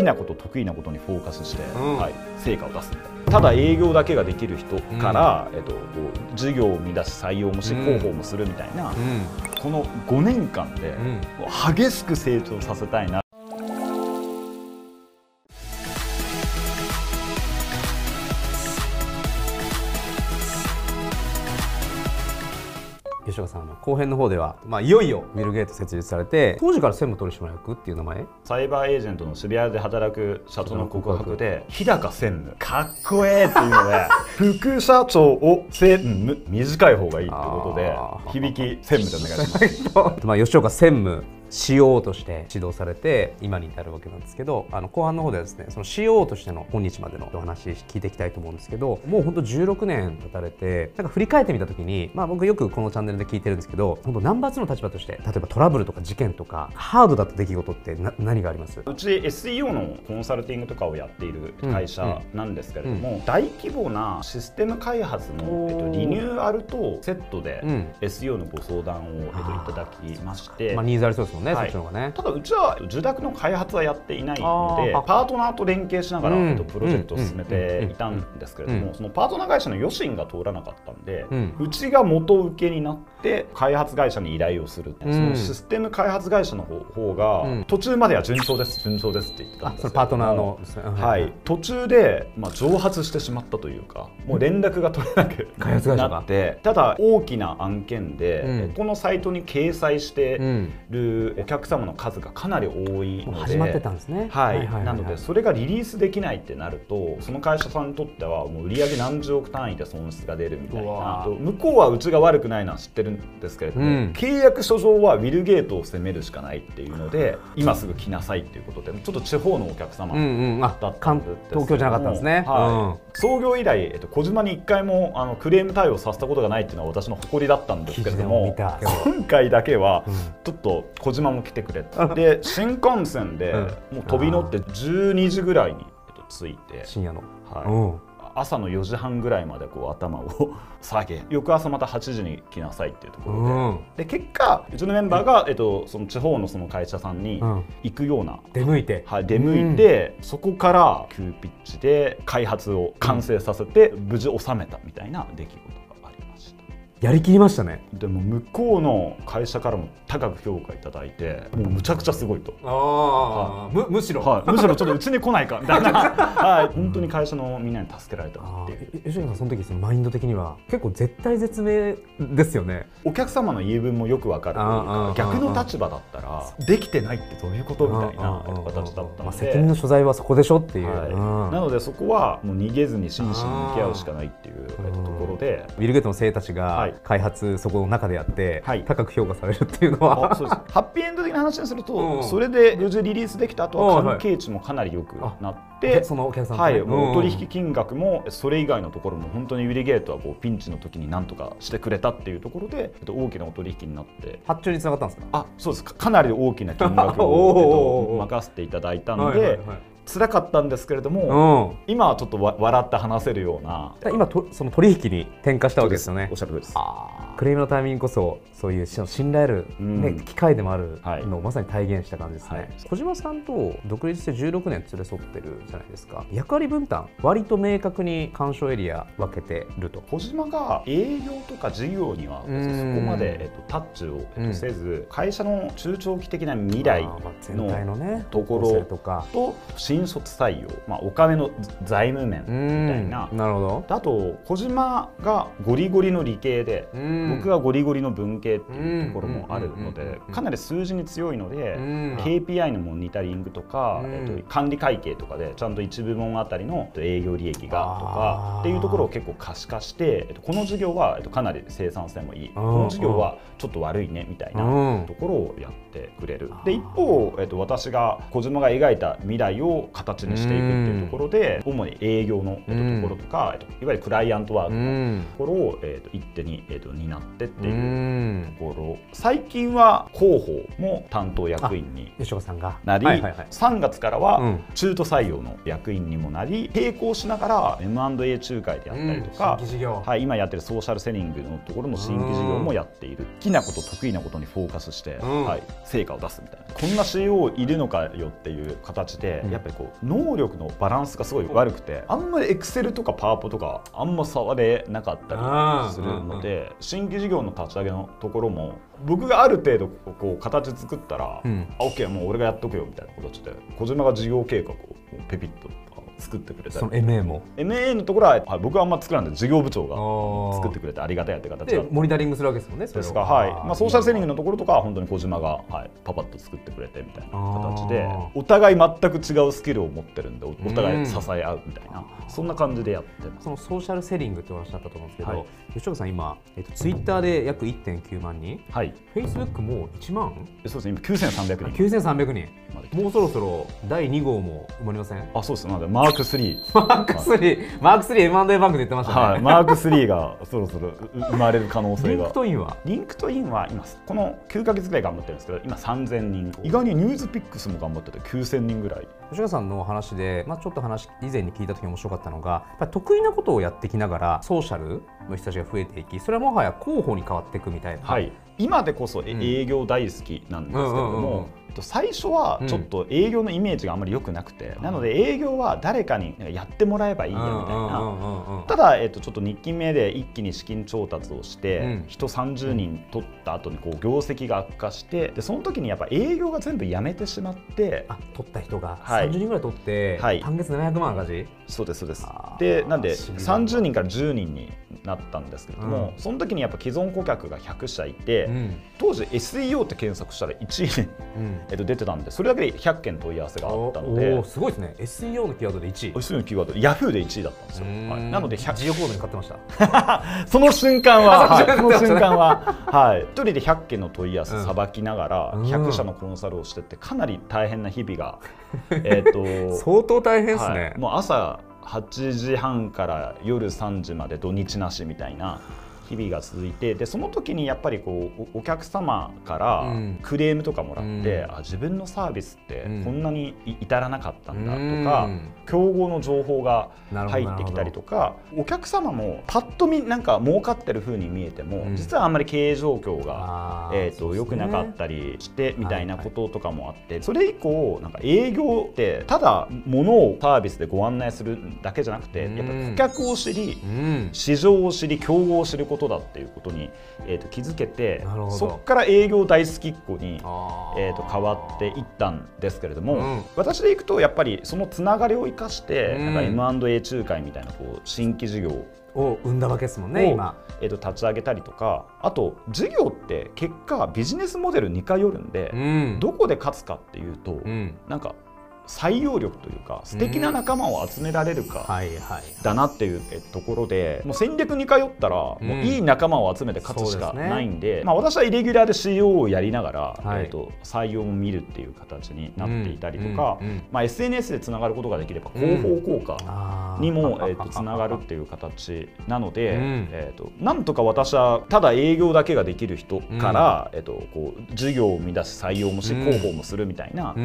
きなこと得意なことにフォーカスして、うん。はい、成果を出すみたいな。ただ営業だけができる人から、えっと、こう事業を生み出し採用もしうん広報もするみたいな、うん。この5年間で激しく成長させたいな吉岡さんあの後編の方では、まあ、いよいよビル・ゲイト設立されて当時から専務取締役っていう名前？サイバーエージェントの渋谷で働く社長の告白で日高専務。かっこええっていうので 副社長を専務。短い方がいいってことで響き専務でお願いします。まあ、吉岡専務 CO として指導されて今に至るわけなんですけどあの後半の方ではですねその CO としての今日までのお話聞いていきたいと思うんですけどもう本当16年経たれてなんか振り返ってみた時に、まあ、僕よくこのチャンネルで聞いてるんですけど本当ナンバー2の立場として例えばトラブルとか事件とかハードだった出来事ってな何があります？うち SEO のコンサルティングとかをやっている会社なんですけれども、大規模なシステム開発の、えっと、リニューアルとセットでうん。SEO のご相談を、えっと、いただきまして、まあ、ニーズありそうですもんね、はい。そっちの方がね。ただうちは受託の開発はやっていないのでパートナーと連携しながら、うんえっと、プロジェクトを進めていたんですけれども、うん。そのパートナー会社の余震が通らなかったんで、ううんちが元請けになって開発会社に依頼をする、うん。そのシステム開発会社の方方が、うん。途中までは順調です順調ですって言ってたんですあそれパートナーのはい、途中で、まあ、蒸発してしまったというかもう連絡が取れなく開発会社が。なってただ大きな案件で、うん。このサイトに掲載してうんるお客様の数がかなり多いので始まってたんですね。はい。なのでそれがリリースできないってなるとその会社さんにとってはもう売上何十億単位で損失が出るみたいな。向こうはうちが悪くないのは知ってるんですけれども、うん。契約書上はウィルゲートを責めるしかないっていうので今すぐ来なさいっていうことでちょっと地方のお客様だった関んですけども。東京じゃなかったんですね。はい。創業以来、えっと、小島に1回もあのクレーム対応させたことがないっていうのは私の誇りだったんですけれども今回だけはうん。ちょっと小島も来てくれて。で新幹線でうん。もう飛び乗って12時ぐらいに、えっと、着いて。うん、深夜の。はい。うん。朝の4時半ぐらいまでこう頭を 下げ翌朝また8時に来なさいっていうところで,、うん。で結果うちのメンバーが、えっと、その地方のその会社さんにうん。行くような。出向いて。はい、出向いて、そこから急ピッチで開発を完成させて、無事収めたみたいな出来事やりきりましたね。でも向こうの会社からも高く評価いただいてもうむちゃくちゃすごいと。ああ、むむしろ。はい、むしろちょっとうちに来ないかみたいな、はい、本当に会社のみんなに助けられたっていう。吉野さんその時そのマインド的には結構絶対絶命ですよね。お客様の言い分もよくわかるというか逆の立場だったらできてないってどういうことみたいな形だったまあ、の責任ので。所在はそこでしょっていう。はい、うん。なのでそこはもう逃げずに真摯に向き合うしかないっていう。えっとところで、ビル・ゲイトの生たちがはい。開発そこの中でやって、はい。高く評価されるっていうのは、あそうです。ハッピーエンド的な話にすると、うん。それで無事リリースできた後は関係値もかなり良くなって、でそのお客さんはい、もう取引金額もそれ以外のところも本当にウィリゲートはこうピンチの時に何とかしてくれたっていうところでえっと大きなお取引になって。発注につながったんですか？あそうです。かかなり大きな金額おを、ー。えっと、任せていただいたので、はいはいはい辛かったんですけれども、うん。今はちょっとわ笑って話せるような今とその取引に転化したわけですよね。おっ。しゃる通りです。クレームのタイミングこそそういうし信頼ある、ねうん。機会でもあるはい。のをまさに体現した感じですね、はい。小島さんと独立して16年連れ添ってるじゃないですか。役割分担割と明確に干渉エリア分けてると。小島が営業とか事業にはうんそこまで、えっと、タッチを、えっうんと、せず会社の中長期的な未来あーまあ全体のねところ構成とかと新卒採用、まあ、お金の財務面うんみたいな。なるほあと小島がゴリゴリの理系で、僕がゴリゴリの文系っていうところもあるのでうんかなり数字に強いので、うん。KPI のモニタリングとか、うん。えっと、管理会計とかでちゃんと1部門あたりのえっと営業利益がとかっていうところを結構可視化して、えっと、この事業は、えっと、かなり生産性もいい。この事業はちょっと悪いねみたいなうん。ところをやってくれる。で一方、えっと、私が小島が描いた未来を形にしていくっていうところで主に営業の、と、ところとか、えっと、いわゆるクライアントワークうのん。ところを、えっと、一手に、えっと、担ってってういうん。ところ。最近は広報も担当役員に吉岡さんが。なり、はいはいはい。3月からうはん。中途採用の役員にもなり並行しながら M&A 仲介であったりとか、はい、今やってるソーシャルセリングのところの新規事業もやっている好きなこと得意なことにフォーカスして、うん。はい、成果を出すみたいな。こんな CEO いるのかよっていう形で、うん。やっぱぱりこう能力のバランスがすごい悪くてあんまりエクセルとかパワポとかあんま触れなかったりするので新規事業の立ち上げのところも僕がある程度こう形作ったら、うん、あ OK もう俺がやっとくよみたいな形で小島が事業計画をペピッと作ってくれたその MA も。MA のところは、はい、僕はあんま作らないで事業部長が作ってくれてありがたいって形でモニタリングするわけですもんねですかはい。まあ、ソーシャルセーリングのところとかは本当に小島が、はい、パパッと作ってくれてみたいな形でお互い全く違うスキルを持ってるんでお互い支え合うみたいな、そんな感じでやってます。そのソーシャルセーリングってお話だったと思うんですけど、はい、吉岡さん今、えっと、ツイッターで約1.9万人。はい。フェイスブックも1万？そうですね今9300人。9300人。もうそろそろ第2号も生まれません？あそうです。まだマーク3マーク3、マーク 3M&A バンクで言ってましたね、はい、マーク3がそろそろ生まれる可能性が。リンクトインは？リンクトインは今この9か月ぐらい頑張ってるんですけど今3000人。意外にニュースピックスも頑張ってて9000人ぐらい。吉川さんの話で、まあ、ちょっと話以前に聞いた時面白かったのがやっぱり得意なことをやってきながらソーシャルの人たちが増えていきそれはもはや候補に変わっていくみたいな、はい、今でこそ営業大好きなんですけれども、最初はちょっと営業のイメージがあんまり良くなくて、うん、なので営業は誰かにやってもらえばいいやみたいな。ただ、えっと、ちょっと2期目で一気に資金調達をして、うん、人30人取った後にこう業績が悪化してでその時にやっぱ営業が全部やめてしまってあ取った人が30人ぐらい取って、はい、単月700万赤字そうですそうです。でなんで30人から10人になったんですけれども、うん、その時にやっぱ既存顧客が100社いて、うん、当時 SEO って検索したら1位、うん、えっと、出てたんでそれだけで100件問い合わせがあったのですごいですね。SEO のキーワードで1位。SEO のキーワードヤフーで1位だったんですよ、はい、なので100ジオコードに買ってました。その瞬間は、はい、その瞬間は、はい、一人で100件の問い合わせさばきながら、100社のコンサルをしててかなり大変な日々が、えっと相当大変ですね、はい、もう朝8時半から夜3時まで土日なしみたいな日々が続いてでその時にやっぱりこうお客様からクレームとかもらって、うん、あ自分のサービスってこんなに至らなかったんだとか、うん、競合の情報が入ってきたりとかお客様もパッと見なんか儲かってる風に見えても、うん、実はあんまり経営状況が、えーと、良くなかったりしてみたいなこととかもあって、はい、それ以降なんか営業ってただ物をサービスでご案内するだけじゃなくて、やっぱ顧客を知り、市場を知り競合を知ることだっていうことに、えー、と気づけてそこから営業大好きっ子に、えー、と変わっていったんですけれども、私でいくとやっぱりそのつながりを生かして、うん、なんか M&A 仲介みたいなこう新規事業を。生んだわけですもんね今、えー、と立ち上げたりとかあと事業って結果ビジネスモデル似通るんで、うん、どこで勝つかっていうと、うん、なんか採用力というか素敵な仲間を集められるかだなっていうところでもう戦略に通ったらもういい仲間を集めて勝つしかないんで,、まあ、私はイレギュラーで CEO をやりながら、えー、と採用も見るっていう形になっていたりとか、まあ、SNS でつながることができれば広報効果にも、えー、とつながるっていう形なので、えー、となんとか私はただ営業だけができる人から、えー、とこう事業を生み出し採用もし広報もするみたいな、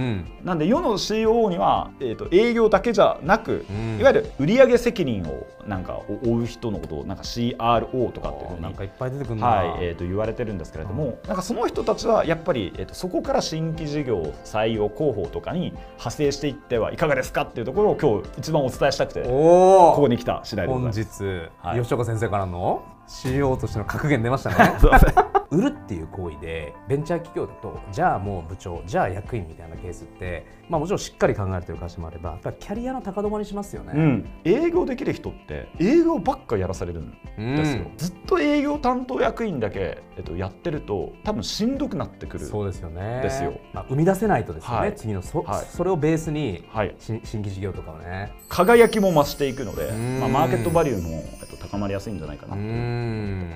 なんで世の CEO 方には、えーと、営業だけじゃなく、うん、いわゆる売上責任をなんか負う人のことをなんか CRO とかっていうふうになんかいっぱい出てくるはいえーと、言われてるんですけれども、なんかその人たちはやっぱり、えーと、そこから新規事業採用広報とかに派生していってはいかがですかっていうところを今日一番お伝えしたくてここに来た次第でございます。本日、はい、吉岡先生からの CEO としての格言出ましたね。売るっていう行為でベンチャー企業だとじゃあもう部長じゃあ役員みたいなケースって、まあ、もちろんしっかり考えてる会社もあればキャリアの高止まりしますよね、うん、営業できる人って営業ばっかやらされるんですよ、うん、ずっと営業担当役員だけ、えっと、やってると多分しんどくなってくる。そうですよね。ですよ、まあ、生み出せないとですよね、はい、次のそはい、それをベースに、はい、新規事業とかをね。輝きも増していくので、まあ、マーケットバリューも、えっと、高まりやすいんじゃないかなと思いま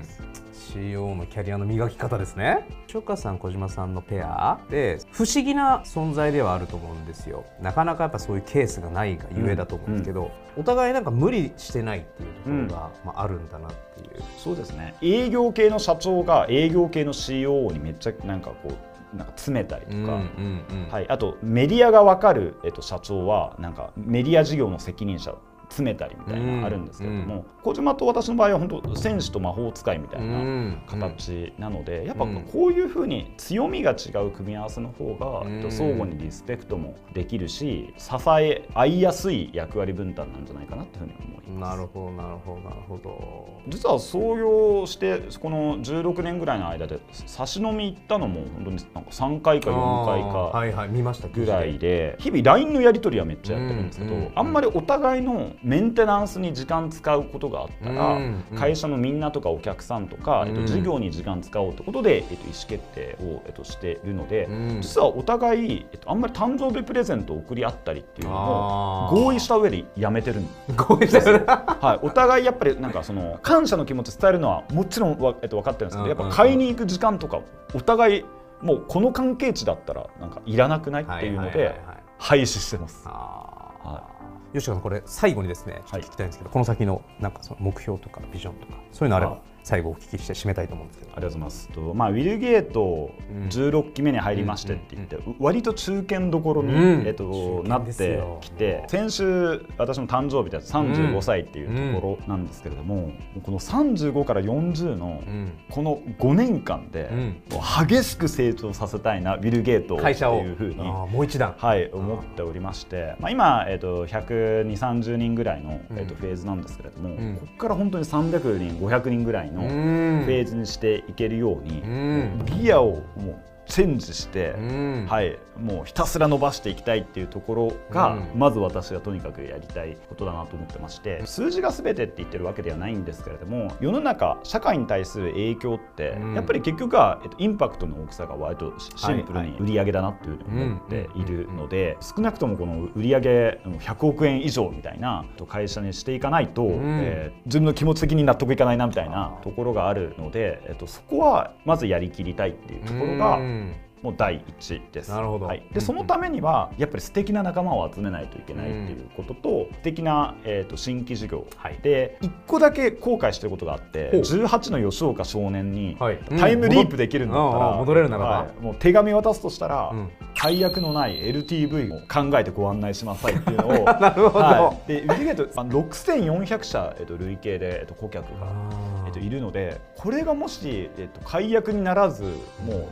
す。CEO のキャリアの磨き方ですね。初夏さん小島さんのペアで不思議な存在ではあると思うんですよ。なかなかやっぱそういうケースがないがゆえだと思うんですけど、うん。うん、お互いなんか無理してないっていうところが、まあ、あるんだなっていう。そうですね。営業系の社長が営業系の CEO にめっちゃなんかこうなんか詰めたりとか、はい、あとメディアが分かる、えっと、社長はなんかメディア事業の責任者詰めたりみたいなあるんですけれども、小島と私の場合は本当戦士と魔法使いみたいな形なので、やっぱこういうふうに強みが違う組み合わせの方が、相互にリスペクトもできるし支え合いやすい役割分担なんじゃないかなというふうに思います。なるほどなるほどなるほど。実は創業してこの16年ぐらいの間で差し飲み行ったのも本当になんか3回か4回かはいはい見ましたぐらいで日々 LINE のやり取りはめっちゃやってるんですけど、あんまりお互いのメンテナンスに時間使うことがあったら、会社のみんなとかお客さんとか、えっと、事業に時間使おうってことで、えっと、意思決定を、えっと、しているので、実はお互い、えっと、あんまり誕生日プレゼントを送り合ったりっていうのも合意した上でやめてるんです。はい、お互いやっぱりなんかその感謝の気持ち伝えるのはもちろんわ、えっと、分かってるんですけどやっぱ買いに行く時間とかお互いもうこの関係値だったらなんかいらなくないっていうので廃止してます。はい吉川さんこれ最後にですね聞きたいんですけど、はい、この先のなんかその目標とかビジョンとかそういうのあれば最後お聞きして締めたいと思うんですけど。ありがとうございます。と、まあ、ウィルゲート16期目に入りましてって言って、うん、割と中堅どころに、うん、えっと、なってきて先週私の誕生日で35歳っていうところなんですけれども、うん、この35から40のこの5年間で、激しく成長させたいなウィルゲートっていうふうにもう一段、はい、思っておりまして、まあ、今、えっと、12030人ぐらいの、えっと、フェーズなんですけれども、ここから本当に300人500人ぐらいのフェーズにしていけるように、ギアをもうチェンジして、はい、もうひたすら伸ばしていきたいっていうところが、うん、まず私がとにかくやりたいことだなと思ってまして数字が全てって言ってるわけではないんですけれども世の中社会に対する影響って、うん、やっぱり結局は、えっと、インパクトの大きさが割とシンプルに売り上げだなっていうふうに思っているので少なくともこの売り上げ100億円以上みたいな会社にしていかないと、うん、えー、自分の気持ち的に納得いかないなみたいなところがあるので、えっと、そこはまずやりきりたいっていうところが、もう第一です。なるほど。はい。で、そのためにはやっぱり素敵な仲間を集めないといけないっていうことと、うん、素敵なえっ、ー、と新規事業、はい、で一個だけ後悔してることがあって、18の吉岡少年にタイムリープできるんだったら、うん、戻れるならば、はい、もう手紙渡すとしたら、うん、解約のない LTV を考えてご案内しなさいっていうのを、なるほど。はい、でウィルゲート6400社えっ、ー、と累計でえっ、ー、と顧客がえっ、といるので、これがもしえっ、と解約にならずもう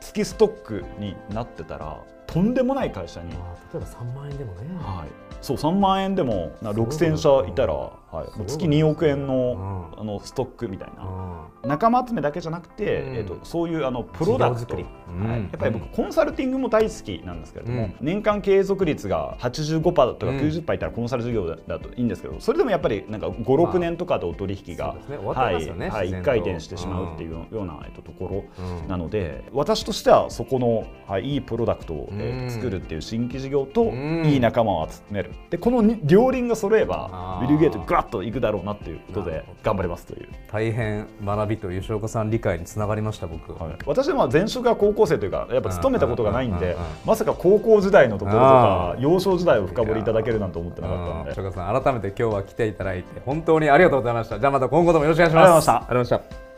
月ストックになってたらとんでもない会社に。例えば3万円でもね、はい、そう3万円でも6000社いたら、はい、月2億円の,、あのストックみたいな、仲間集めだけじゃなくて、えー、とそういうあのプロダクト、はい、やっぱり僕コンサルティングも大好きなんですけれども、年間継続率が85%とか90%いたらコンサル事業だといいんですけどそれでもやっぱりなんか56年とかとお取引が、はい。はい、1回転してしまうっていうような、えっと、ところなので、私としてはそこの、はい、いいプロダクトを、えー、作るっていう新規事業と、いい仲間を集める。でこの両輪が揃えばウィル・ゲートガッといくだろうなっていうことで頑張りますという。大変学びと吉岡さん理解につながりました僕、はい、私は前職が高校生というかやっぱ勤めたことがないんでまさか高校時代のところとか幼少時代を深掘りいただけるなんて思ってなかったんで。吉岡さん改めて今日は来ていただいて本当にありがとうございました。じゃあまた今後ともよろしくお願いします。ありがとうございました